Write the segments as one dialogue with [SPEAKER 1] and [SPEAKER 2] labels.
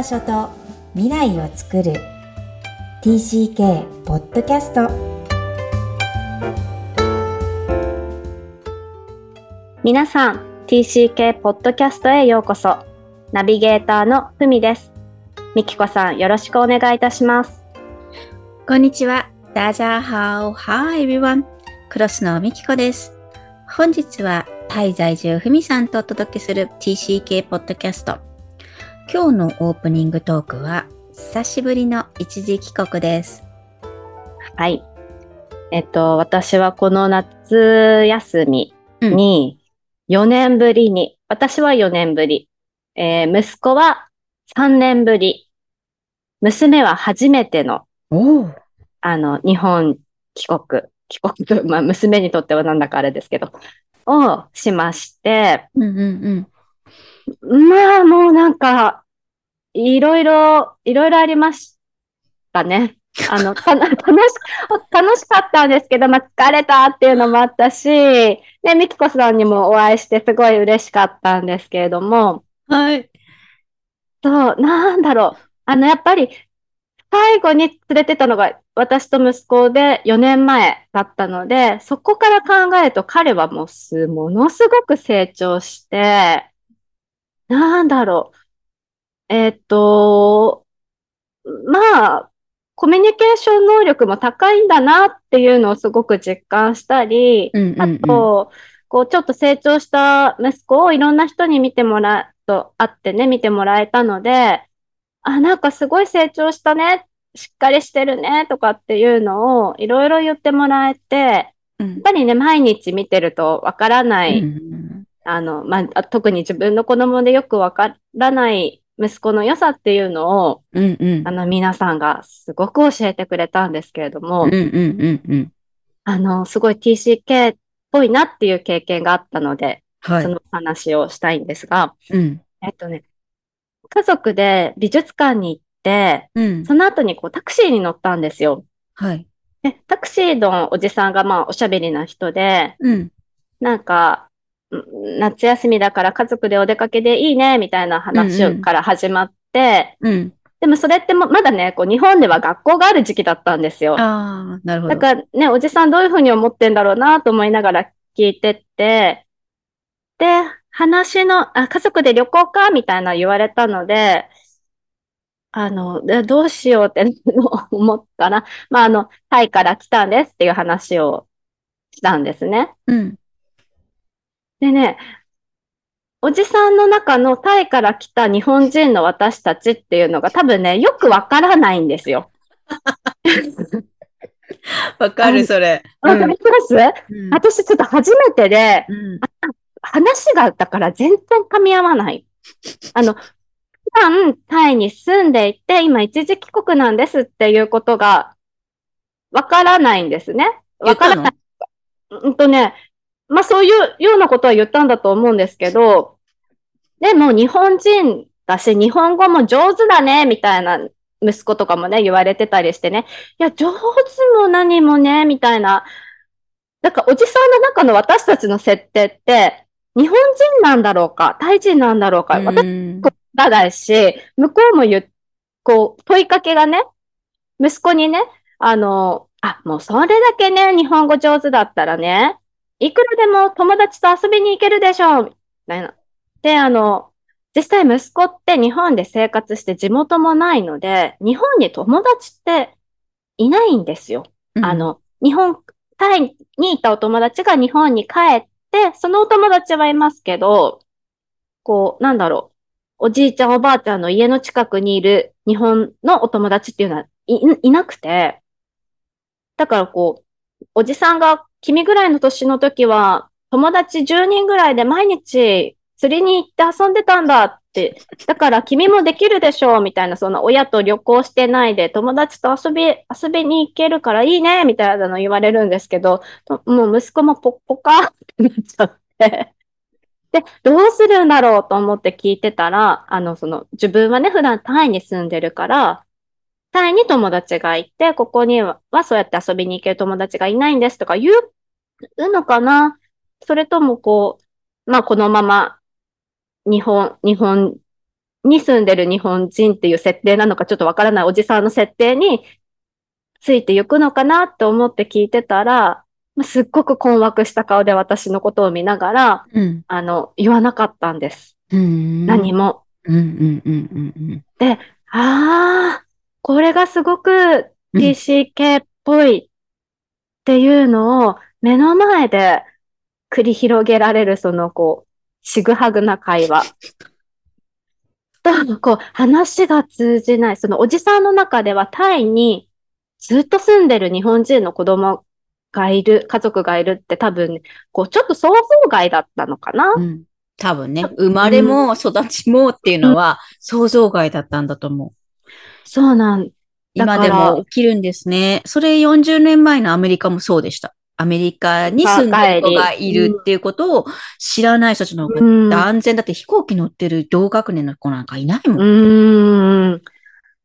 [SPEAKER 1] 場所と未来を作る TCK ポッドキャスト
[SPEAKER 2] 皆さん TCK ポッドキャストへようこそナビゲーターのふみですみきこさんよろしくお願いいたします
[SPEAKER 3] こんにちは。ダジャーハオ。Hi everyone. クロスのみきこです。本日はタイ在住ふみさんとお届けする TCK ポッドキャスト。今日のオープニングトークは久しぶりの一時帰国です。
[SPEAKER 2] はいえっと私はこの夏休みに4年ぶりに、私は4年ぶり、えー息子は3年ぶり娘は初めての。あの、日本帰国、帰国と、まあ、娘にとってはなんだかあれですけど、をしまして、
[SPEAKER 3] うんうんうん。
[SPEAKER 2] まあ、もうなんか、いろいろ、いろいろありましたね。あの、た、楽し、楽しかったんですけど、まあ、疲れたっていうのもあったし、で、みきこさんにもお会いしてすごい嬉しかったんですけれども、
[SPEAKER 3] はい。
[SPEAKER 2] そう、なんだろう。あの、やっぱり、最後に連れてったのが私と息子で4年前だったので、そこから考えると彼はもうす、ものすごく成長して、なんだろう。えっと、まあ、コミュニケーション能力も高いんだなっていうのをすごく実感したり、あ
[SPEAKER 3] うんうんうん。
[SPEAKER 2] と、こう、ちょっと成長した息子をいろんな人に見てもらうと、会ってね、見てもらえたので、あ、なんかすごい成長したね、しっかりしてるね、とかっていうのをいろいろ言ってもらえて、や
[SPEAKER 3] うん
[SPEAKER 2] っぱりね、毎日見てるとわからな
[SPEAKER 3] う
[SPEAKER 2] い、
[SPEAKER 3] ん
[SPEAKER 2] あの、まあ、特に自分の子供でよくわからない息子の良さっていうのを、
[SPEAKER 3] うんうん
[SPEAKER 2] あの、皆さんがすごく教えてくれたんですけれども
[SPEAKER 3] うん、うんうんうん。
[SPEAKER 2] あの、すごい TCK っぽいなっていう経験があったので、
[SPEAKER 3] はい。
[SPEAKER 2] その話をしたいんですが、
[SPEAKER 3] うん。
[SPEAKER 2] えっとね、家族で美術館に行って、
[SPEAKER 3] うん。
[SPEAKER 2] その後にこうタクシーに乗ったんですよ。
[SPEAKER 3] はい。
[SPEAKER 2] で、タクシーのおじさんがまあおしゃべりな人で、
[SPEAKER 3] うん。
[SPEAKER 2] なんか、ん夏休みだから家族でお出かけでいいね、みたいな話
[SPEAKER 3] うんうん
[SPEAKER 2] から始まって、
[SPEAKER 3] うん。
[SPEAKER 2] でもそれってもまだね、こう日本では学校がある時期だったんですよ。
[SPEAKER 3] ああ、なるほど。
[SPEAKER 2] だからね、おじさんどういうふうに思ってんだろうなと思いながら聞いてって、で、話の、あ、家族で旅行かみたいな言われたので、あの、でどうしようって 思ったら、まあ、あの、タイから来たんですっていう話をしたんですね。
[SPEAKER 3] うん。
[SPEAKER 2] でね、おじさんの中のタイから来た日本人の私たちっていうのが多分ね、よくわからないんですよ。
[SPEAKER 3] わかる、それ。
[SPEAKER 2] わかります？
[SPEAKER 3] うん
[SPEAKER 2] 私ちょっと初めてで、
[SPEAKER 3] うん。
[SPEAKER 2] 話がだから全然噛み合わない。あの、普段タイに住んでいて、今一時帰国なんですっていうことがわからないんですね。わからない。うんとね、まあそういうようなことは言ったんだと思うんですけど、でも日本人だし、日本語も上手だね、みたいな息子とかもね、言われてたりしてね、いや、上手も何もね、みたいな。だからおじさんの中の私たちの設定って、日本人なんだろうか、タイ人なんだろうか、私
[SPEAKER 3] うん
[SPEAKER 2] がないし、向こうも言う、こう、問いかけがね、息子にね、あの、あ、もうそれだけね、日本語上手だったらね、いくらでも友達と遊びに行けるでしょう、みたいな。で、あの、実際息子って日本で生活して地元もないので、日本に友達っていないんですよ。あ、の、日本、タイにいたお友達が日本に帰って、そのお友達はいますけど、こう、なんだろう。おじいちゃんおばあちゃんの家の近くにいる日本のお友達っていうのはい、いなくて、だからこう、おじさんが君ぐらいの年の時は、友達10人ぐらいで毎日釣りに行って遊んでたんだって、だから君もできるでしょうみたいな、その親と旅行してないで友達と遊び、遊びに行けるからいいねみたいなの言われるんですけど、もう息子もポッポカってなっちゃって。で、どうするんだろうと思って聞いてたら、あの、その、自分はね、普段タイに住んでるから、タイに友達がいて、ここにはそうやって遊びに行ける友達がいないんですとか言うのかなそれともこう、まあこのまま日本、日本に住んでる日本人っていう設定なのかちょっとわからないおじさんの設定についていくのかなって思って聞いてたら、まあすっごく困惑した顔で私のことを見ながら、
[SPEAKER 3] うん。
[SPEAKER 2] あの、言わなかったんです。
[SPEAKER 3] うん。
[SPEAKER 2] 何も。
[SPEAKER 3] うんうんうんうん
[SPEAKER 2] ああ、これがすごく
[SPEAKER 3] うん
[SPEAKER 2] TCK っぽいっていうのを目の前で繰り広げられるそのこう、ちぐはぐな会話。と、こう、話が通じない。そのおじさんの中ではタイにずっと住んでる日本人の子供がいる、家族がいるって多分、こう、ちょっと想像外だったのかな。
[SPEAKER 3] うん。うん。多分ね、生まれも育ちもっていうのは想像外だったんだと思う。
[SPEAKER 2] そうなん。だ
[SPEAKER 3] 今でも起きるんですね。それ40年前のアメリカもそうでした。アメリカに住んでる子がいるっていうことを知らない人たちの方
[SPEAKER 2] うん。
[SPEAKER 3] が安全だって飛行機乗ってる同学年の子なんかいないもん。
[SPEAKER 2] うーん。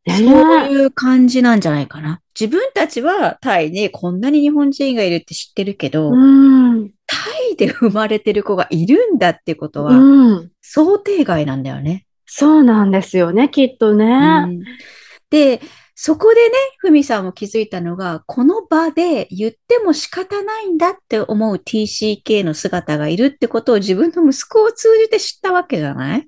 [SPEAKER 2] ね
[SPEAKER 3] そういう感じなんじゃないかな。自分たちはタイでこんなに日本人がいるって知ってるけど、
[SPEAKER 2] うん。
[SPEAKER 3] タイで生まれてる子がいるんだってことは
[SPEAKER 2] うん。
[SPEAKER 3] 想定外なんだよね。
[SPEAKER 2] そうなんですよね、きっとね。
[SPEAKER 3] うんで、そこでね、ふみさんも気づいたのが、この場で言っても仕方ないんだって思う TCK の姿がいるってことを自分の息子を通じて知ったわけじゃない？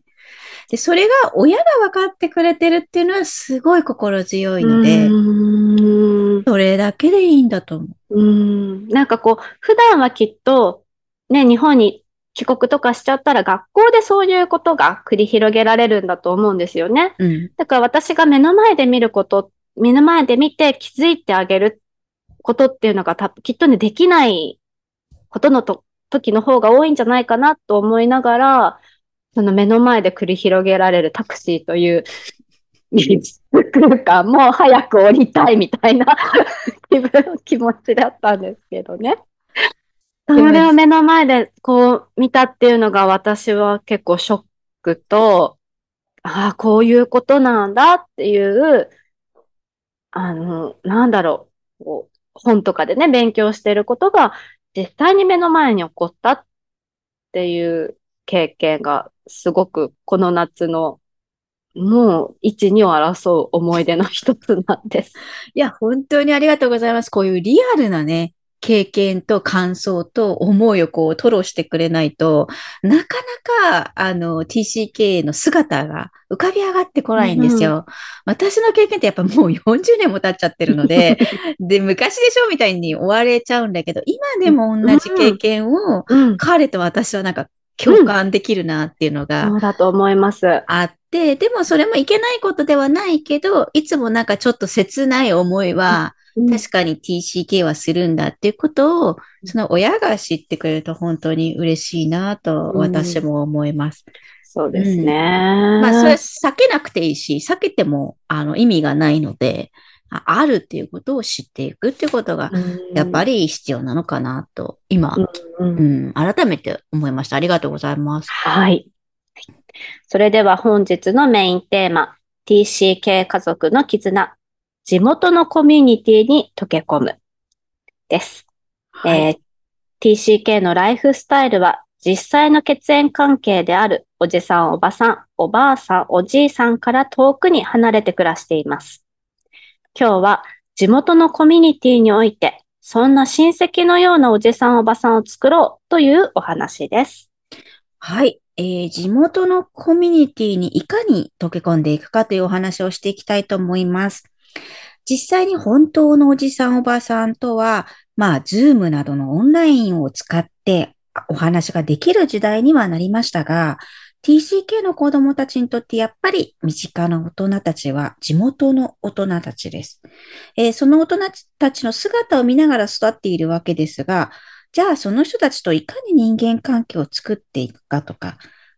[SPEAKER 3] で、それが親が分かってくれてるっていうのはすごい心強いので、
[SPEAKER 2] うん。
[SPEAKER 3] それだけでいいんだと思う。
[SPEAKER 2] うん。なんかこう、普段はきっと、ね、日本に帰国とかしちゃったら学校でそういうことが繰り広げられるんだと思うんですよね。
[SPEAKER 3] うん。
[SPEAKER 2] だから私が目の前で見ること、目の前で見て気づいてあげることっていうのがたきっとね、できないことのと時の方が多いんじゃないかなと思いながら、その目の前で繰り広げられるタクシーという空間もう早く降りたいみたいな 気分、気持ちだったんですけどね。それを目の前でこう見たっていうのが私は結構ショックと、ああ、こういうことなんだっていう、あの、なんだろう、本とかでね、勉強してることが実際に目の前に起こったっていう経験がすごくこの夏のもう一、二を争う思い出の一つなんです。
[SPEAKER 3] いや、本当にありがとうございます。こういうリアルなね、経験と感想と思いをこう、吐露してくれないと、なかなか、あの、TCK の姿が浮かび上がってこないんですよ。私の経験ってやっぱもう40年も経っちゃってるので、で、昔でしょみたいに追われちゃうんだけど、今でも同じ経験を、
[SPEAKER 2] うん。
[SPEAKER 3] 彼と私はなんか共感できるなっていうのが、
[SPEAKER 2] そうだと思います。
[SPEAKER 3] あって、でもそれもいけないことではないけど、いつもなんかちょっと切ない思いは、確かに TCK はするんだっていうことを、その親が知ってくれると本当に嬉しいなと私も思います。
[SPEAKER 2] そうですね。
[SPEAKER 3] まあそれ避けなくていいし、避けてもあの意味がないので、ああるっていうことを知っていくっていうことが、やっぱ
[SPEAKER 2] り、
[SPEAKER 3] り必要なのかなと、今、
[SPEAKER 2] うん
[SPEAKER 3] うん、改めて思いました。ありがとうございます。
[SPEAKER 2] はい。それでは本日のメインテーマ、TCK 家族の絆、地元のコミュニティに溶け込むです。
[SPEAKER 3] はい
[SPEAKER 2] えー TCK のライフスタイルは実際の血縁関係であるおじさん、おばさん、おばあさん、おじいさんから遠くに離れて暮らしています。今日は地元のコミュニティにおいて、そんな親戚のようなおじさん、おばさんを作ろうというお話です。
[SPEAKER 3] はい。えー地元のコミュニティにいかに溶け込んでいくかというお話をしていきたいと思います。実際に本当のおじさんおばさんとは、まあ、ズームなどのオンラインを使ってお話ができる時代にはなりましたが、TCK の子供たちにとってやっぱり身近な大人たちは地元の大人たちです。えーその大人たちの姿を見ながら育っているわけですが、じゃあその人たちといかに人間関係を作っていくかとか、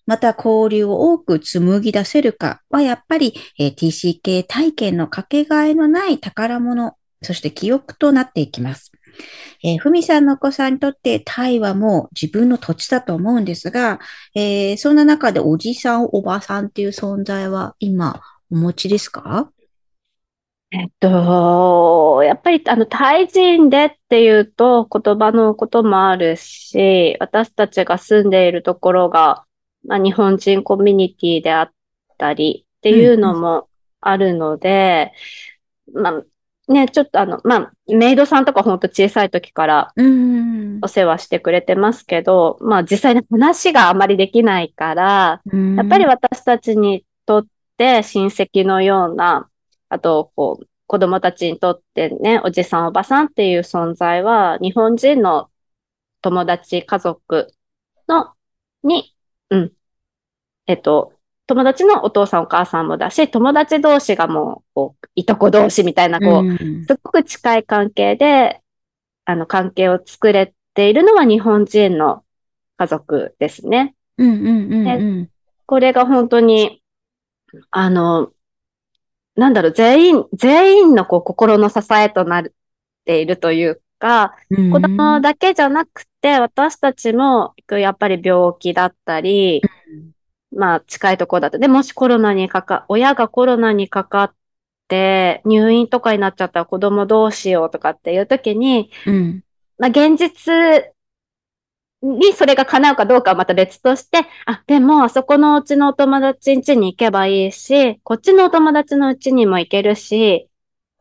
[SPEAKER 3] また交流を多く紡ぎ出せるかはやっぱり、えー TCK 体験のかけがえのない宝物、そして記憶となっていきます。えーふみさんのお子さんにとってタイはもう自分の土地だと思うんですが、えーそんな中でおじさん、おばさんっていう存在は今お持ちですか？
[SPEAKER 2] えっと、やっぱり、あの、タイ人でっていうと言葉のこともあるし、私たちが住んでいるところが、まあ、日本人コミュニティであったり、っていうのもあるので、まあ、ね、ちょっとあの、まあ、メイドさんとかほんと小さい時から
[SPEAKER 3] うん。
[SPEAKER 2] お世話してくれてますけど、まあ実際に話があまりできないから、やっぱり私たちにとって親戚のような、あと、こう、子供たちにとってね、おじさんおばさんっていう存在は、日本人の友達、家族の、に、うん、えっと、友達のお父さんお母さんもだし、友達同士がもう、こう、いとこ同士みたいな、こう、
[SPEAKER 3] うん。
[SPEAKER 2] すっごく近い関係で、あの、関係を作れているのは日本人の家族ですね。
[SPEAKER 3] うんうんうんうん。
[SPEAKER 2] これが本当に、あの、なんだろう、全員、全員のこう心の支えとなっているというか、
[SPEAKER 3] うん
[SPEAKER 2] 子供だけじゃなくて、私たちも、やっぱり病気だったり、まあ近いところだと、で、もしコロナにかか、親がコロナにかかって、入院とかになっちゃったら子供どうしようとかっていう時に、
[SPEAKER 3] うん。
[SPEAKER 2] まあ、現実にそれが叶うかどうかはまた別として、あ、でも、あそこのうちのお友達ん家に行けばいいし、こっちのお友達のうちにも行けるし、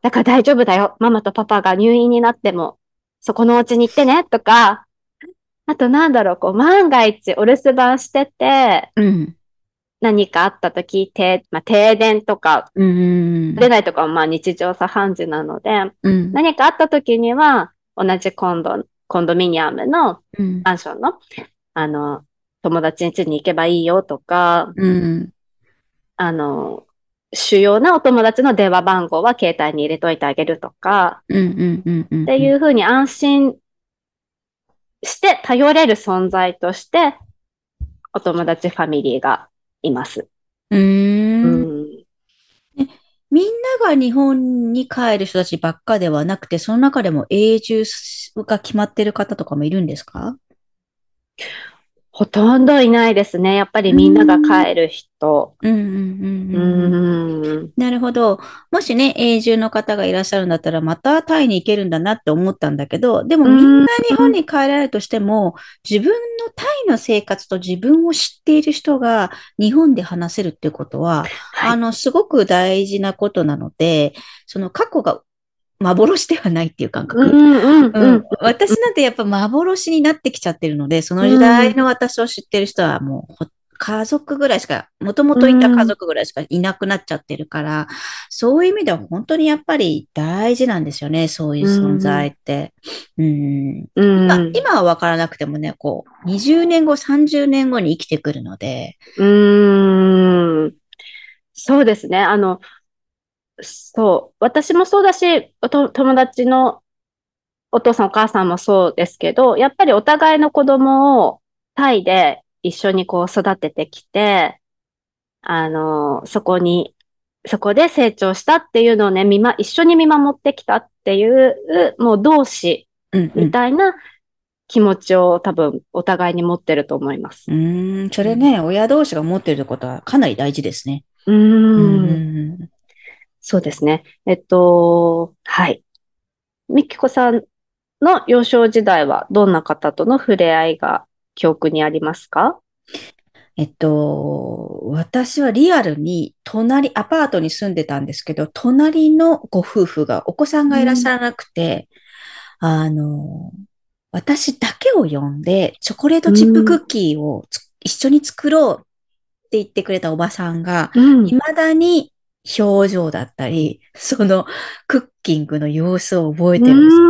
[SPEAKER 2] だから大丈夫だよ。ママとパパが入院になっても、そこのお家に行ってね、とか、あとなんだろう、こう、万が一お留守番してて、
[SPEAKER 3] うん。
[SPEAKER 2] 何かあった時、停、まあ、停電とか、
[SPEAKER 3] うん
[SPEAKER 2] 出ないとかはまあ日常茶飯事なので、
[SPEAKER 3] うん。
[SPEAKER 2] 何かあった時には、同じコンド、コンドミニアムの
[SPEAKER 3] うん。
[SPEAKER 2] マンションの、あの、友達ん家に行けばいいよとか、
[SPEAKER 3] うん。
[SPEAKER 2] あの、主要なお友達の電話番号は携帯に入れといてあげるとか、っていうふうに安心して頼れる存在として、お友達ファミリーがいます。
[SPEAKER 3] う
[SPEAKER 2] うんん。
[SPEAKER 3] みんなが日本に帰る人たちばっかではなくて、その中でも永住が決まってる方とかもいるんですか？
[SPEAKER 2] ほとんどいないですね。やっぱりみんなが帰る人。
[SPEAKER 3] なるほど。もしね、永住の方がいらっしゃるんだったら、またタイに行けるんだなって思ったんだけど、でもみんな日本に帰られるとしても、自分のタイの生活と自分を知っている人が日本で話せるっていうことは、
[SPEAKER 2] はい
[SPEAKER 3] あの、すごく大事なことなので、その過去が幻ではないっていう感覚。
[SPEAKER 2] うんうんう
[SPEAKER 3] うんん、私なんてやっぱ幻になってきちゃってるので、その時代の私を知ってる人はもうほ家族ぐらいしか、もともといた家族ぐらいしかいなくなっちゃってるから、そういう意味では本当にやっぱり大事なんですよね、そういう存在って。うん
[SPEAKER 2] うん
[SPEAKER 3] まあ、今はわからなくてもね、こう、20年後、30年後に生きてくるので、
[SPEAKER 2] うーん。そうですね。あの、そう。私もそうだし、友達のお父さんお母さんもそうですけど、やっぱりお互いの子供をタイで一緒にこう育ててきて、あの、そこに、そこで成長したっていうのをね、見ま、一緒に見守ってきたっていう、もう同志み。たいな気持ちを多分お互いに持ってると思います。
[SPEAKER 3] うーん、それね、親同士が持ってることはかなり大事ですね。
[SPEAKER 2] う
[SPEAKER 3] ん
[SPEAKER 2] そうですね。えっと、はい。みきこさんの幼少時代はどんな方との触れ合いが記憶にありますか？
[SPEAKER 3] えっと、私はリアルに隣、アパートに住んでたんですけど、隣のご夫婦がお子さんがいらっしゃらなくて、あの、私だけを呼んで、チョコレートチップクッキーをつ一緒に作ろうって言ってくれたおばさんが、
[SPEAKER 2] うん
[SPEAKER 3] 未だに表情だったり、そのクッキングの様子を覚えてるんですよ。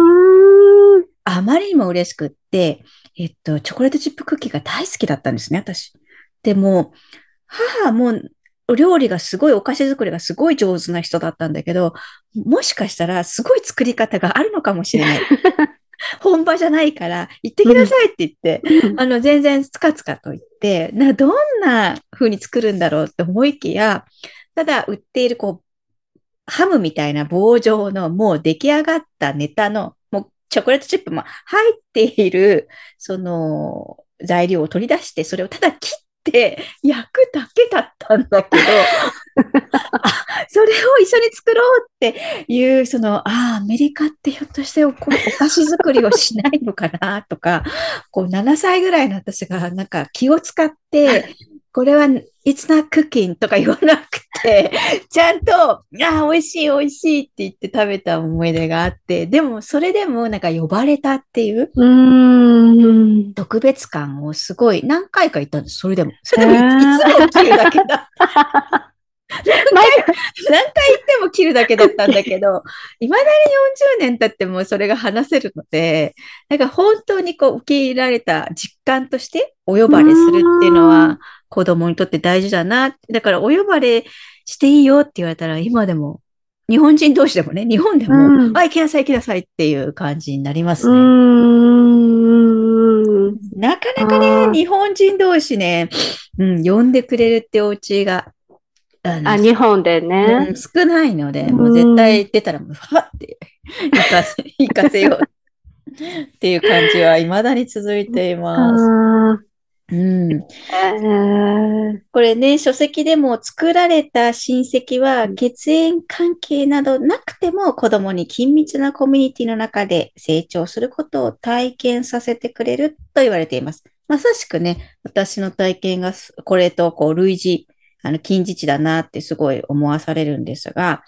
[SPEAKER 3] あまりにも嬉しくって、えっと、チョコレートチップクッキーが大好きだったんですね、私。でも、母もお料理がすごい、お菓子作りがすごい上手な人だったんだけど、もしかしたらすごい作り方があるのかもしれない。本場じゃないから、行ってきなさいって言って、あの、全然つかつかと言って、な、どんな風に作るんだろうって思いきや、ただ売っているこう、ハムみたいな棒状のもう出来上がったネタの、もうチョコレートチップも入っている、その材料を取り出して、それをただ切って焼くだけだったんだけど、あそれを一緒に作ろうっていう、その、ああ、アメリカってひょっとしてお菓子作りをしないのかなとか、こう7歳ぐらいの私がなんか気を使って、これは、it's not cooking とか言わなくて、ちゃんと、ああ、美味しい美味しいって言って食べた思い出があって、でもそれでもなんか呼ばれたっていう
[SPEAKER 2] うーん。
[SPEAKER 3] 特別感をすごい何回か言ったんです、それでも。それでもいつも切るだけだ。何回言っても切るだけだったんだけど、いまだに40年経ってもそれが話せるので、なんか本当にこう受け入れられた実感としてお呼ばれするっていうの
[SPEAKER 2] うん
[SPEAKER 3] は子供にとって大事だな。だからお呼ばれしていいよって言われたら今でも、日本人同士でもね、日本でも、
[SPEAKER 2] うん
[SPEAKER 3] あ、行きなさい行きなさいっていう感じになります
[SPEAKER 2] う
[SPEAKER 3] ね。なかなか
[SPEAKER 2] あ
[SPEAKER 3] ね、
[SPEAKER 2] ー
[SPEAKER 3] 日本人同士ね、うん、呼んでくれるってお家が、あ
[SPEAKER 2] 日本で
[SPEAKER 3] う
[SPEAKER 2] ね
[SPEAKER 3] ん。少ないので、
[SPEAKER 2] うん
[SPEAKER 3] もう絶対出たらもう、って行かせ、行かせようっていう感じは未だに続いています。
[SPEAKER 2] あ
[SPEAKER 3] うん、これね、書籍でも作られた親戚は
[SPEAKER 2] うん
[SPEAKER 3] 血縁関係などなくても子供に緊密なコミュニティの中で成長することを体験させてくれると言われています。まさしくね、私の体験がすこれとこう類似、あの、近似値だなってすごい思わされるんですが、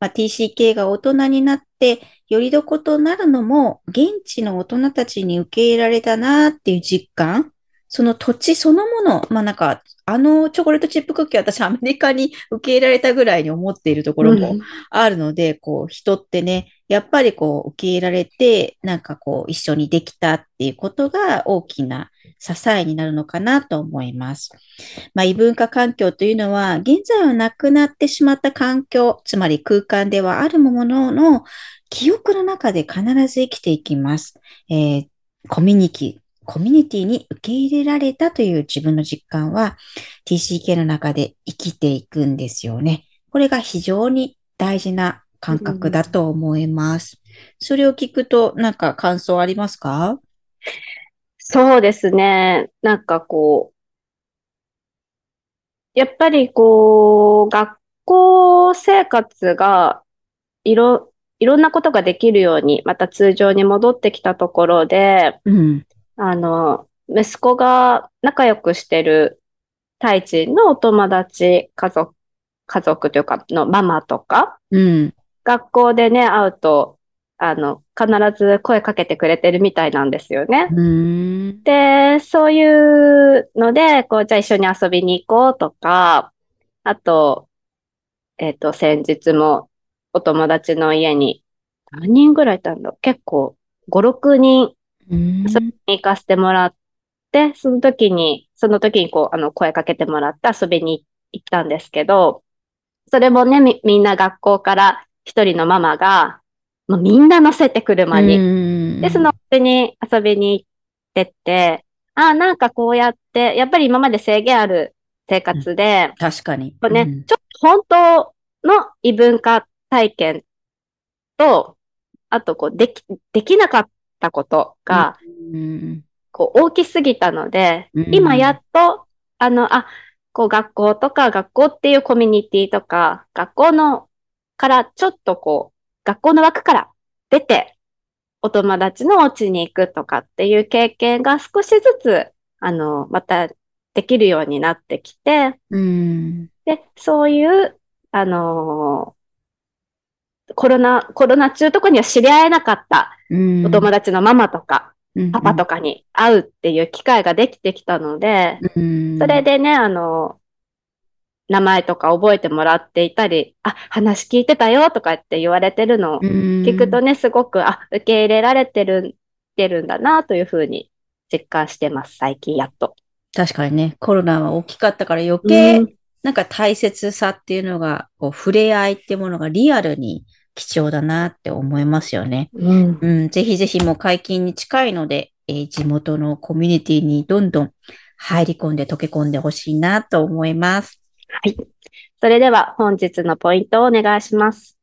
[SPEAKER 3] まあ、TCK が大人になって、よりどことなるのも、現地の大人たちに受け入れられたなっていう実感、その土地そのもの、まあなんか、あのチョコレートチップクッキー私アメリカに受け入れられたぐらいに思っているところもあるので、こう人ってね、やっぱりこう受け入れられて、なんかこう一緒にできたっていうことが大きな支えになるのかなと思います。まあ異文化環境というのは、現在はなくなってしまった環境、つまり空間ではあるものの記憶の中で必ず生きていきます。えーコミュニティ、コミュニティに受け入れられたという自分の実感は TCK の中で生きていくんですよね。これが非常に大事な感覚だと思います。それを聞くと、なんか感想ありますか？
[SPEAKER 2] そうですね。なんかこう、やっぱりこう、学校生活がいろ、いろんなことができるように、また通常に戻ってきたところで、
[SPEAKER 3] うん。
[SPEAKER 2] あの、息子が仲良くしてるタイ人のお友達、家族、家族というか、のママとか、
[SPEAKER 3] うん。
[SPEAKER 2] 学校でね、会うと、あの、必ず声かけてくれてるみたいなんですよね。で、そういうので、こう、じゃあ一緒に遊びに行こうとか、あと、えっと、先日もお友達の家に何人ぐらいいたんだ？結構、5、6人
[SPEAKER 3] うん
[SPEAKER 2] 遊びに行かせてもらって、その時に、その時にこう、あの、声かけてもらって遊びに行ったんですけど、それもね、み、みんな学校から一人のママが、もうみんな乗せて車に。
[SPEAKER 3] に
[SPEAKER 2] で、そのうちに遊びに行ってって、ああ、なんかこうやって、やっぱり今まで制限ある生活で、
[SPEAKER 3] 確かに。
[SPEAKER 2] こうね、
[SPEAKER 3] うん
[SPEAKER 2] ちょっと本当の異文化体験と、あとこう、でき、できなかったことが、
[SPEAKER 3] うん
[SPEAKER 2] こう、大きすぎたので、
[SPEAKER 3] うん
[SPEAKER 2] 今やっと、あの、あ、こう、学校とか、学校っていうコミュニティとか、学校の、からちょっとこう、学校の枠から出て、お友達のお家に行くとかっていう経験が少しずつ、あの、またできるようになってきて、
[SPEAKER 3] うん。
[SPEAKER 2] で、そういう、あのコロナ、コロナ中とかには知り合えなかった。
[SPEAKER 3] うん。
[SPEAKER 2] お友達のママとか、パパと
[SPEAKER 3] か。
[SPEAKER 2] かに会うっていう機会ができてきたので、
[SPEAKER 3] うん。
[SPEAKER 2] それでね、あの、名前とか覚えてもらっていたり、あ、話聞いてたよとかって言われてるのを聞くとね、すごく、あ、受け入れられてる、てるんだなというふうに実感してます、最近やっと。
[SPEAKER 3] 確かにね、コロナは大きかったから余計、
[SPEAKER 2] うん
[SPEAKER 3] なんか大切さっていうのが、こう、触れ合いってものがリアルに貴重だなって思いますよね。
[SPEAKER 2] うん
[SPEAKER 3] うん、ぜひぜひもう解禁に近いので、えー地元のコミュニティにどんどん入り込んで溶け込んでほしいなと思います。
[SPEAKER 2] はい。それでは本日のポイントをお願いします。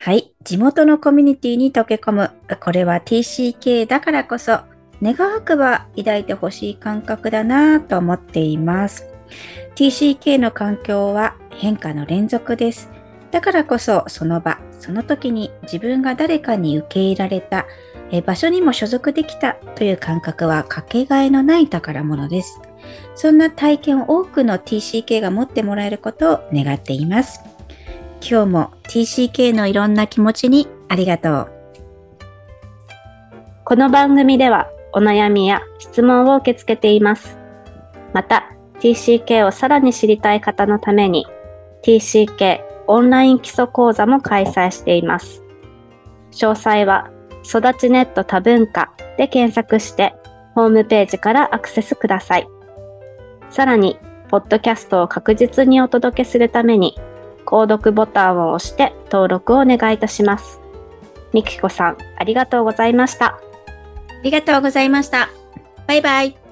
[SPEAKER 3] はい。地元のコミュニティに溶け込む。これは TCK だからこそ、願わくば抱いてほしい感覚だなと思っています。TCK の環境は変化の連続です。だからこそ、その場、その時に自分が誰かに受け入れられた、え場所にも所属できたという感覚はかけがえのない宝物です。そんな体験を多くの TCK が持ってもらえることを願っています。今日も TCK のいろんな気持ちにありがとう。
[SPEAKER 2] この番組ではお悩みや質問を受け付けています。また、TCK をさらに知りたい方のために TCK オンライン基礎講座も開催しています。詳細は育ちネット多文化で検索してホームページからアクセスください。さらに、ポッドキャストを確実にお届けするために、購読ボタンを押して登録をお願いいたします。みきこさん、ありがとうございました。
[SPEAKER 3] ありがとうございました。バイバイ。